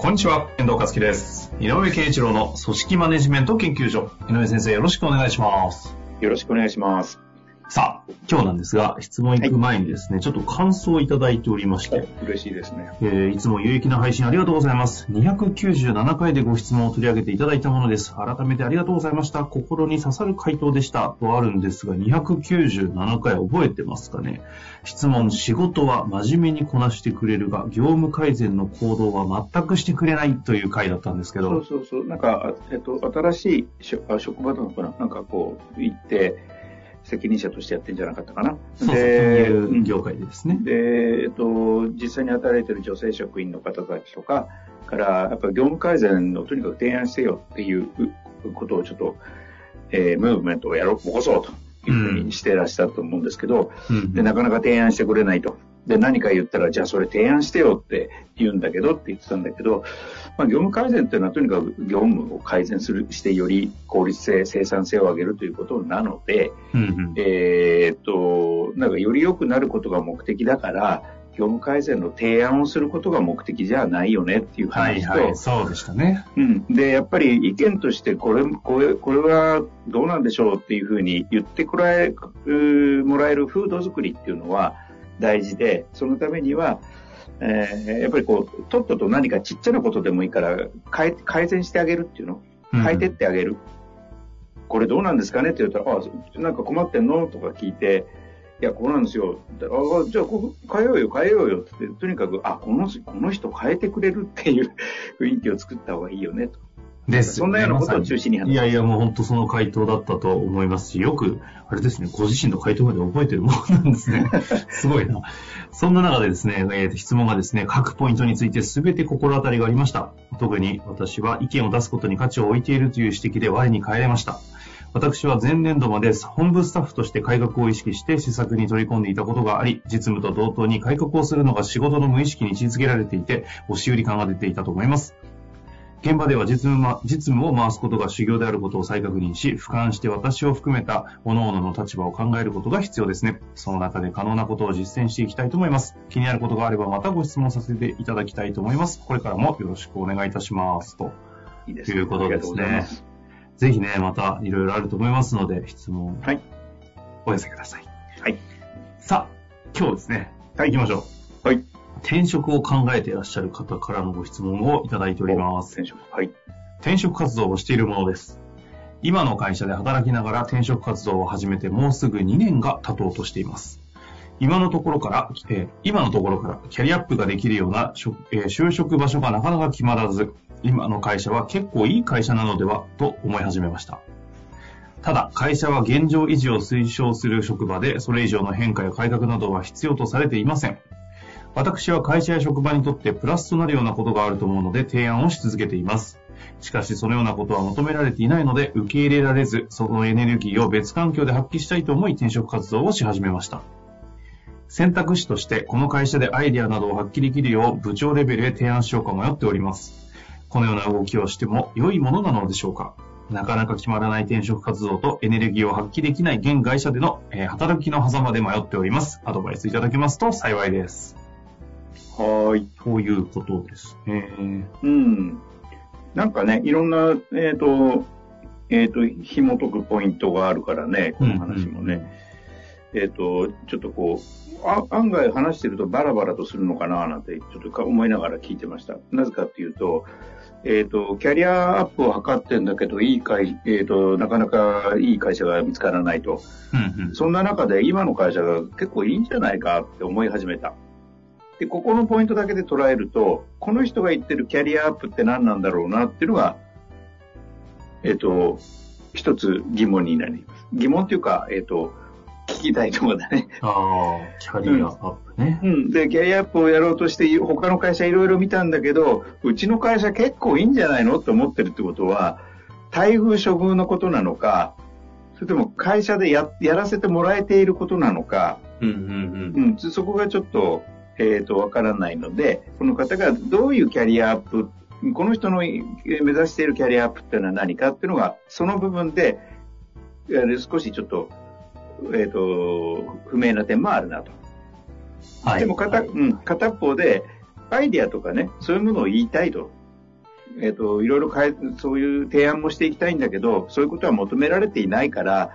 こんにちは、遠藤和樹です。井上慶一郎の組織マネジメント研究所。井上先生、よろしくお願いします。よろしくお願いします。さあ、今日なんですが、質問行く前にですね、ちょっと感想をいただいておりまして、嬉しいですね。えーいつも有益な配信ありがとうございます。297回でご質問を取り上げていただいたものです。改めてありがとうございました。心に刺さる回答でした。とあるんですが、297回覚えてますかね質問、仕事は真面目にこなしてくれるが、業務改善の行動は全くしてくれないという回だったんですけど、そうそうそう。なんか、あえっと、新しい職場なのかな？なんかこう、行って、責任者としてやってんじゃなかったかな。そうそう、業界でですね。で、えっと、実際に働いてる女性職員の方たちとかから、やっぱり業務改善をとにかく提案してよっていうことをちょっと、えームーブメントをやろう、起こそうというふうにしてらっしゃったと思うんですけど、うんで、なかなか提案してくれないと。で、何か言ったら、じゃあそれ提案してよって言うんだけどって言ってたんだけど、まあ、業務改善っていうのはとにかく業務を改善する、してより効率性、生産性を上げるということなので、うんうんえーっと、なんかより良くなることが目的だから、業務改善の提案をすることが目的じゃないよねっていうはい話と、はい、そうでしたね。うん。で、やっぱり意見として、これ、これ、これはどうなんでしょうっていうふうに言ってくらえ、もらえる風土作りっていうのは大事で、そのためには、えーやっぱりこう、とっとと何かちっちゃなことでもいいから、改改善してあげるっていうの変えてってあげる。これどうなんですかね？って言ったら、あ、なんか困ってんの？とか聞いて、いや、こうなんですよ。あじゃあ、ここ変えようよ、変えようよって言って、とにかく、あ、この、この人変えてくれるっていう 雰囲気を作った方がいいよね、と。ですそんなようなことを中心に話すいやいや、もう本当その回答だったと思いますし、よく、あれですね、ご自身の回答まで覚えてるものなんですね。すごいな。そんな中でですね、えー質問がですね、各ポイントについて全て心当たりがありました。特に私は意見を出すことに価値を置いているという指摘で我に返れました。私は前年度まで本部スタッフとして改革を意識して施策に取り込んでいたことがあり、実務と同等に改革をするのが仕事の無意識に位置づけられていて、押し売り感が出ていたと思います。現場では実務ま実務を回すことが修行であることを再確認し、俯瞰して私を含めた各々の立場を考えることが必要ですね。その中で可能なことを実践していきたいと思います。気になることがあればまたご質問させていただきたいと思います。これからもよろしくお願いいたします。ということですね。ぜひね、またいろいろあると思いますので、質問はい。お寄せください。はい。さあ、今日ですね、はい行きましょう。はい。転職を考えていらっしゃる方からのご質問をいただいております。転職。はい。転職活動をしているものです。今の会社で働きながら転職活動を始めてもうすぐ2年が経とうとしています。今のところから、えー今のところからキャリアアップができるような職、えー就職場所がなかなか決まらず、今の会社は結構いい会社なのではと思い始めました。ただ、会社は現状維持を推奨する職場で、それ以上の変化や改革などは必要とされていません。私は会社や職場にとってプラスとなるようなことがあると思うので提案をし続けています。しかしそのようなことは求められていないので受け入れられず、そのエネルギーを別環境で発揮したいと思い転職活動をし始めました。選択肢としてこの会社でアイデアなどを発揮できるよう部長レベルへ提案しようか迷っております。このような動きをしても良いものなのでしょうかなかなか決まらない転職活動とエネルギーを発揮できない現会社での、え働きの狭間で迷っております。アドバイスいただけますと幸いです。はーい。ということですね。うん。なんかね、いろんな、えっ、と、えっ、と、紐解くポイントがあるからね、この話もね。えっ、と、ちょっとこう、あ案外話してるとバラバラとするのかななんて、ちょっとか思いながら聞いてました。なぜかっていうと、えっ、と、キャリアアップを図ってんだけど、いい会、えっ、と、なかなかいい会社が見つからないと。うんうんそんな中で今の会社が結構いいんじゃないかって思い始めた。で、ここのポイントだけで捉えると、この人が言ってるキャリアアップって何なんだろうなっていうのが、えっ、と、一つ疑問になります。疑問っていうか、えっ、と、聞聞きたいところだね。ああ、キャリアアップね。うん。で、キャリアアップをやろうとして、他の会社いろいろ見たんだけど、うちの会社結構いいんじゃないのって思ってるってことは、待遇処遇のことなのか、それとも会社でややらせてもらえていることなのか、うんうんうん、そこがちょっと、えっ、と、わからないので、この方がどういうキャリアアップ、この人のえー目指しているキャリアアップっていうのは何かっていうのが、その部分で、えー少しちょっと、えっ、と、不明な点もあるなと。はい。でも片,、はいうん、片方で、アイディアとかね、そういうものを言いたいと。えっ、と、いろいろ変え、そういう提案もしていきたいんだけど、そういうことは求められていないから、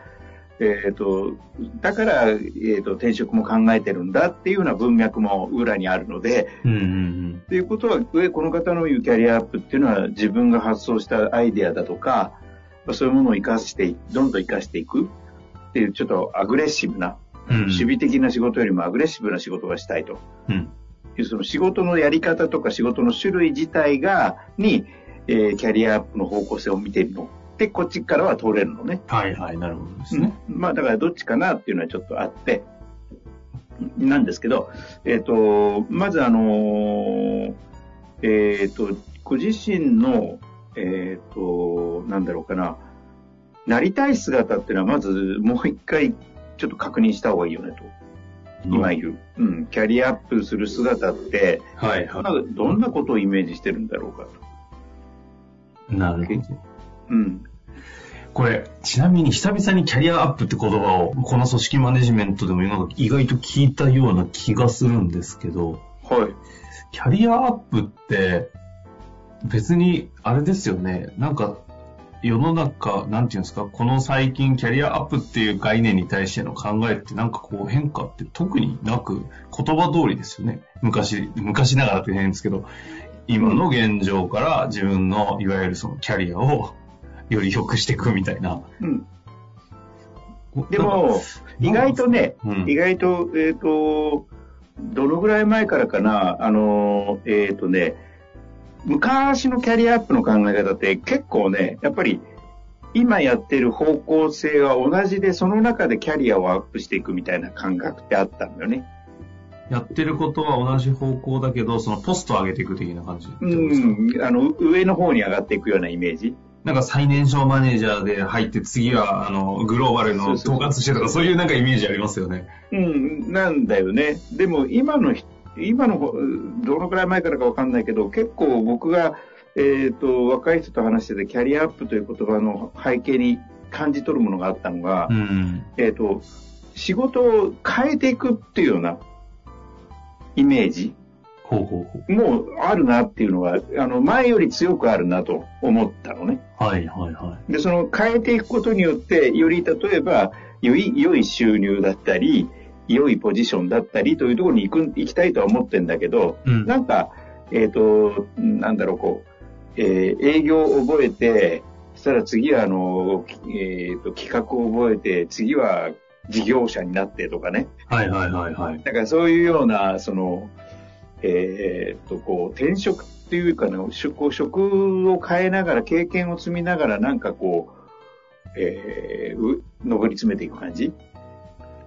えっ、と、だから、えっ、と、転職も考えてるんだっていうような文脈も裏にあるので、うんうんっていうことは、上この方の言うキャリアアップっていうのは自分が発想したアイデアだとか、まあそういうものを活かしてい、どんどん活かしていくっていう、ちょっとアグレッシブな、うん。うん守備的な仕事よりもアグレッシブな仕事がしたいと。うん。その仕事のやり方とか仕事の種類自体が、に、えーキャリアアップの方向性を見てるの。で、こっちからは通れるのね。はいはい、なるほどですね。まあ、だからどっちかなっていうのはちょっとあって、なんですけど、えっ、と、まずあのーえっ、と、ご自身の、えっ、と、なんだろうかな、なりたい姿っていうのはまずもう一回ちょっと確認した方がいいよねと。今言う。うん。キャリアアップする姿って、はいはどんなどんなことをイメージしてるんだろうかと。い。なるほど。うん。これ、ちなみに久々にキャリアアップって言葉を、この組織マネジメントでもなんか意外と聞いたような気がするんですけど、はい。キャリアアップって、別に、あれですよね、なんか、世の中、なんていうんですか、この最近キャリアアップっていう概念に対しての考えってなんかこう変化って特になく、言葉通りですよね。昔、昔ながらって変ですけど、今の現状から自分のいわゆるそのキャリアをより良くしていくみたいな。うん。でも、意外とね、うん意外と、えっ、と、どのぐらい前からかな、あの、えっ、とね、昔のキャリアアップの考え方って結構ね、やっぱり今やってる方向性は同じで、その中でキャリアをアップしていくみたいな感覚ってあったんだよね。やってることは同じ方向だけど、そのポストを上げていく的な感じうん、あの、上の方に上がっていくようなイメージ。なんか最年少マネージャーで入って次はあのグローバルの統括してとかそういうなんかイメージありますよね。うん、なんだよね。でも今の人、今の、どのくらい前からかわかんないけど、結構僕が、えっ、と、若い人と話してて、キャリアアップという言葉の背景に感じ取るものがあったのが、うん。えっ、と、仕事を変えていくっていうようなイメージほうほうほう。もあるなっていうのが、あの、前より強くあるなと思ったのね。はいはいはで、その変えていくことによって、より例えば、良い、良い収入だったり、良いポジションだったりというところに行く、行きたいとは思ってんだけど、い。うん。なんか、えっ、と、なんだろう、こう、えー営業を覚えて、そしたら次は、あの、えっ、と、企画を覚えて、次は事業者になってとかね。はいはいはいはい。だからそういうような、その、えっ、と、こう、転職っていうかね、職職を変えながら、経験を積みながら、なんかこう、えー、う上り詰めていく感じ？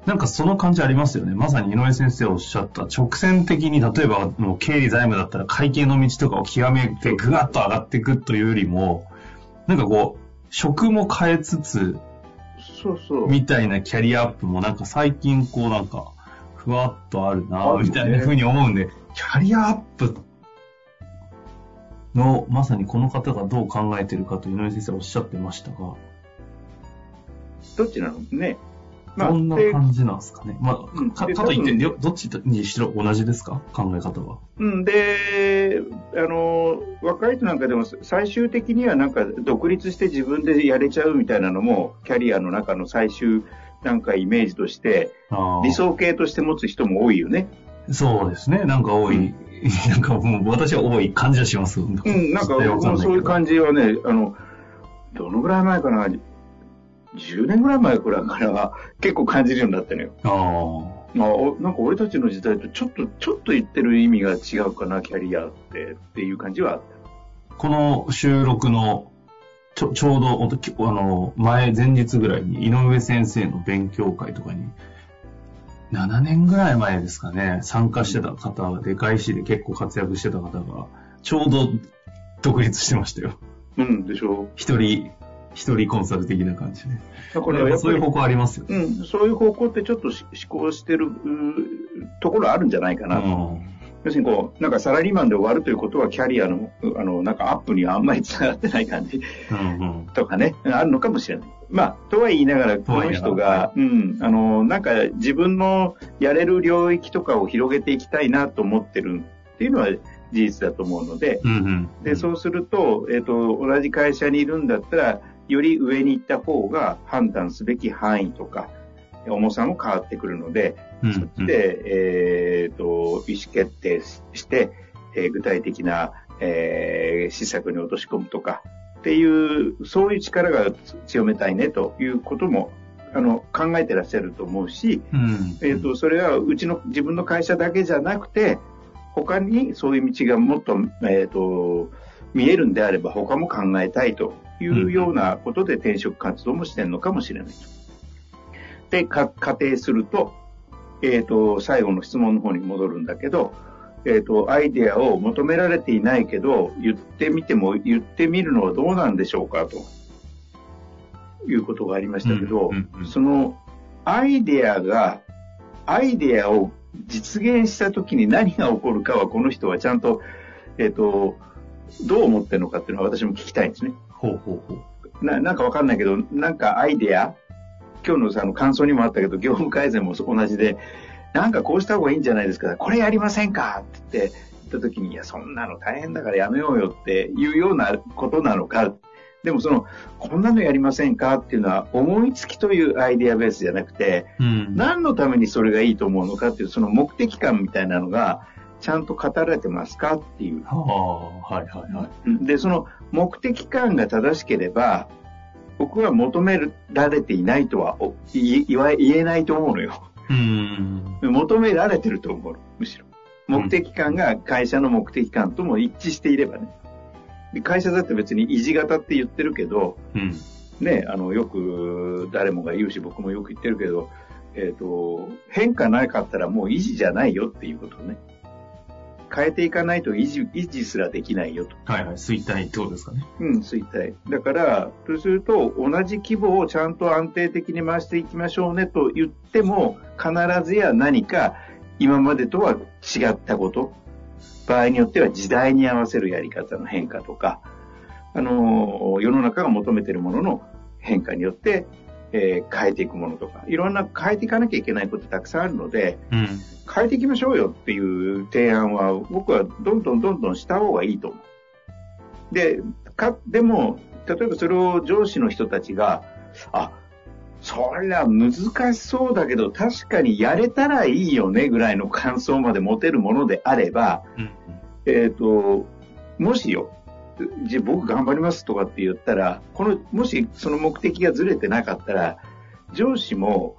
なんかその感じありますよね。まさに井上先生おっしゃった直線的に例えばもう経理財務だったら会計の道とかを極めてぐわっと上がっていくというよりも、なんかこう、職も変えつつ、そうそう。みたいなキャリアアップもなんか最近こうなんか、ふわっとあるなみたいな風に思うんで、キャリアアップの、まさにこの方がどう考えてるかと井上先生おっしゃってましたが、どっちなのね。どんなで感じなんですかね。まうんあ、かでかといって、どっちにしろ同じですか？考え方は。うん、で、あの、若い人なんかでも最終的にはなんか独立して自分でやれちゃうみたいなのも、キャリアの中の最終なんかイメージとして、理想形として持つ人も多いよね。そうですね。なんか多い、なんかもう私は多い感じはします。ううん、なんか僕もそういう感じはね、あの、どのぐらい前かな、10年ぐらい前くらいから結構感じるようになったのよ。あまあ、おなんか俺たちの時代とちょっと、ちょっと言ってる意味が違うかな、キャリアって、っていう感じはあった。あ。この収録のちょちょうどあの前、前日ぐらいに井上先生の勉強会とかに7年ぐらい前ですかね、参加してた方、でかい市で結構活躍してた方が、ちょうど独立してましたよ。うん、でしょ一人、一人コンサル的な感じで。だからそういう方向ありますよ。うん、そういう方向ってちょっとし思考してるところあるんじゃないかなと。うん要するにこう、なんかサラリーマンで終わるということはキャリアの、あの、なんかアップにはあんまりつながってない感じうんうん。とかね、あるのかもしれない。まあ、とは言いながら、この人が、うん、あの、なんか自分のやれる領域とかを広げていきたいなと思ってるっていうのは事実だと思うので、うんうん。で、そうすると、えっ、と、同じ会社にいるんだったら、より上に行った方が判断すべき範囲とか、重さも変わってくるので、うんそっちで、えっ、と、意思決定して、えー具体的な、えー施策に落とし込むとか、っていう、そういう力が強めたいねということも、あの、考えてらっしゃると思うし、うん。えっ、と、それはうちの自分の会社だけじゃなくて、他にそういう道がもっと、えっ、と、見えるんであれば他も考えたいというようなことで転職活動もしてるのかもしれない。と。で、か仮定すると、えっ、と、最後の質問の方に戻るんだけど、えっ、と、アイデアを求められていないけど、言ってみても、言ってみるのはどうなんでしょうかと。いうことがありましたけど、うんうんうんその、アイデアが、アイデアを実現した時に何が起こるかは、この人はちゃんと、えっ、と、どう思ってるのかっていうのは私も聞きたいんですね。ほうほうほう。ななんかわかんないけど、なんかアイデア、今日のさあの感想にもあったけど、業務改善も同じで、なんかこうした方がいいんじゃないですか、これやりませんか？って言って、言った時に、いや、そんなの大変だからやめようよっていうようなことなのか、でもその、こんなのやりませんかっていうのは、思いつきというアイデアベースじゃなくて、うん。何のためにそれがいいと思うのかっていう、その目的感みたいなのが、ちゃんと語られてますかっていう。はあ、はいはいはい。で、その目的感が正しければ、僕は求められていないとはお言えないと思うのよ。うん。求められてると思うの、むしろ。目的感が会社の目的感とも一致していればね。で会社だって別に維持型って言ってるけど、うん。ね、あの、よく誰もが言うし、僕もよく言ってるけど、えっ、と、変化なかったらもう維持じゃないよっていうことね。変えていかないと維持、維持すらできないよと。はいはい。衰退ってことですかね。うん、衰退。だから、そうすると、同じ規模をちゃんと安定的に回していきましょうねと言っても、必ずや何か今までとは違ったこと、場合によっては時代に合わせるやり方の変化とか、あの、世の中が求めているものの変化によって、えー変えていくものとか、いろんな変えていかなきゃいけないことたくさんあるので、うん。変えていきましょうよっていう提案は、僕はどんどんどんどんした方がいいと思う。で、か、でも、例えばそれを上司の人たちが、あ、そりゃ難しそうだけど、確かにやれたらいいよねぐらいの感想まで持てるものであれば、うん。えっ、と、もしよ、じゃあ僕頑張りますとかって言ったら、この、もしその目的がずれてなかったら、上司も、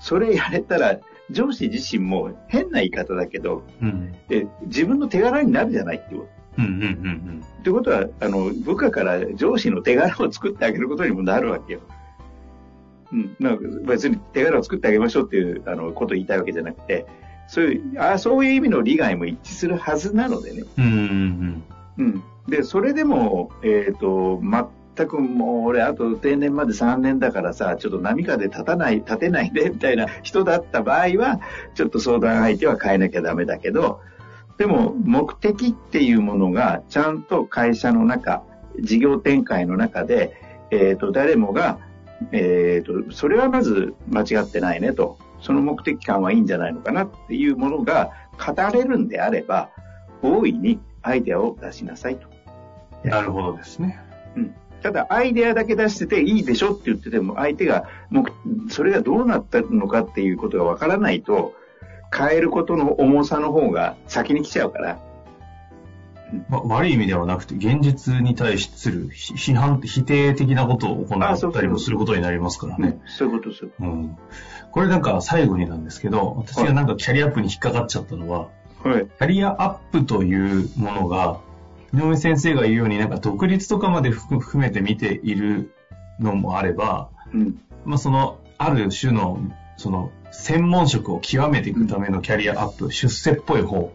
それやれたら、上司自身も変な言い方だけど、うん。え自分の手柄になるじゃないってこと。うんうんうんってことは、あの、部下から上司の手柄を作ってあげることにもなるわけよ。うん。なんか別に手柄を作ってあげましょうっていう、あの、ことを言いたいわけじゃなくて、そういう、あそういう意味の利害も一致するはずなのでね。うん。うんうんうん。で、それでも、えっ、と、全くもう俺、あと定年まで3年だからさ、ちょっと波風立たない、立てないで、みたいな人だった場合は、ちょっと相談相手は変えなきゃダメだけど、でも、目的っていうものが、ちゃんと会社の中、事業展開の中で、えっ、と、誰もが、えっ、と、それはまず間違ってないねと、その目的感はいいんじゃないのかなっていうものが語れるんであれば、大いにアイデアを出しなさいと。うん。なるほどですね。ただ、アイデアだけ出してていいでしょって言ってても、相手が、もう、それがどうなったのかっていうことがわからないと、変えることの重さの方が先に来ちゃうから、ま、悪い意味ではなくて、現実に対するひ批判、否定的なことを行ったりもすることになりますからね。そういうことですよ。うん。これなんか最後になんですけど、私がなんかキャリアアップに引っかかっちゃったのは、はい。キャリアアップというものが、井上先生が言うようになんか独立とかまで含含めて見ているのもあれば、うん。まあその、ある種のその、専門職を極めていくためのキャリアアップ、出世っぽい方。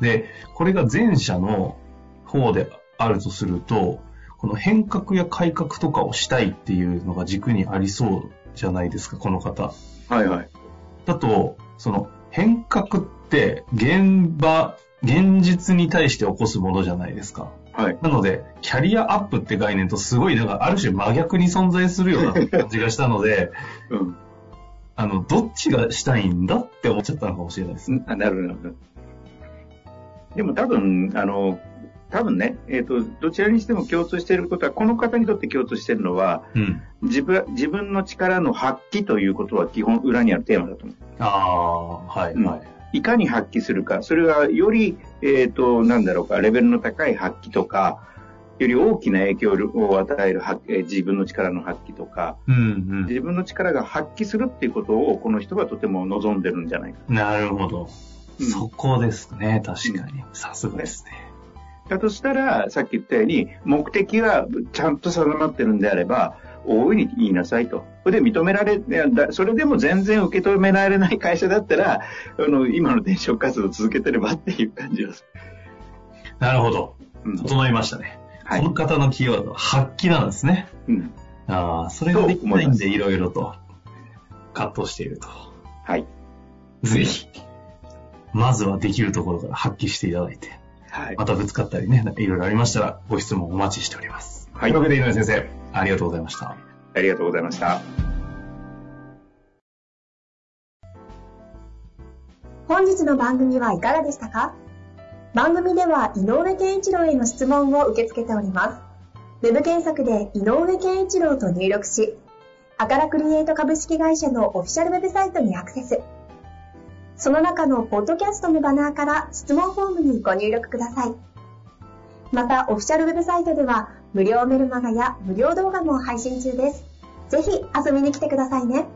で、これが前者の方であるとすると、この変革や改革とかをしたいっていうのが軸にありそうじゃないですか、この方。はいはい。だと、その変革って現場、現実に対して起こすものじゃないですか。はい。なので、キャリアアップって概念とすごい、なんかある種真逆に存在するような感じがしたので、うん。あの、どっちがしたいんだって思っちゃったのかもしれないですね。あなるほど。でも多分、あの、多分ね、えっ、と、どちらにしても共通していることは、この方にとって共通しているのは、うん。自分、自分の力の発揮ということは基本裏にあるテーマだと思う。ああ、はい、うんはい。いかに発揮するか、それはより、えっ、と、なんだろうか、レベルの高い発揮とか、より大きな影響を与える発えー自分の力の発揮とか、うん、自分の力が発揮するっていうことを、この人はとても望んでるんじゃないか。うん。なるほど。うんそこですね、確かに。さすがですね。だとしたら、さっき言ったように、目的はちゃんと定まってるんであれば、大いに言いなさいと。それで認められ、それでも全然受け止められない会社だったら、あの、今の転職活動を続けてればっていう感じです。なるほど。うん。整いましたね。はいこの方のキーワードは発揮なんですね。うん。ああ、それができないんで、いろいろと葛藤していると。はい。ぜひ、まずはできるところから発揮していただいて、はい。またぶつかったりね、いろいろありましたら、ご質問お待ちしております。はいというわけで、井上先生、ありがとうございました。ありがとうございました。本日の番組はいかがでしたか？番組では井上健一郎への質問を受け付けております。ウェブ検索で井上健一郎と入力し、アカラクリエイト株式会社のオフィシャルウェブサイトにアクセス。その中のポッドキャストのバナーから質問フォームにご入力ください。また、オフィシャルウェブサイトでは無料メルマガや無料動画も配信中です。ぜひ遊びに来てくださいね。